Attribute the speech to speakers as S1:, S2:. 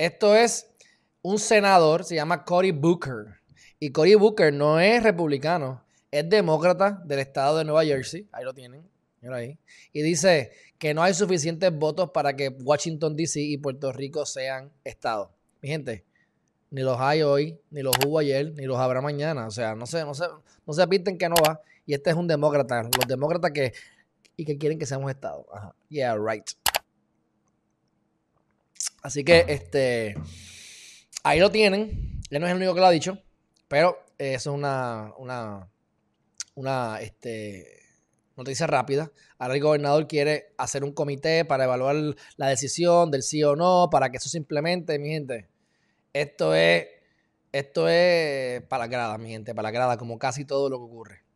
S1: Esto es un senador, se llama Cory Booker. Y Cory Booker no es republicano, es demócrata del estado de Nueva Jersey. Ahí lo tienen. Ahí. Y dice que no hay suficientes votos para que Washington, D.C. y Puerto Rico sean estados. Mi gente, ni los hay hoy, ni los hubo ayer, ni los habrá mañana. O sea, no se, no se, no se pinten que no va. Y este es un demócrata. Los demócratas que, y que quieren que seamos estados. Yeah, right. Así que, este, ahí lo tienen. Él no es el único que lo ha dicho, pero eso es una, una, una, este, noticia rápida. Ahora el gobernador quiere hacer un comité para evaluar la decisión del sí o no, para que eso se implemente, mi gente. Esto es, esto es para la grada, mi gente, para la grada, como casi todo lo que ocurre.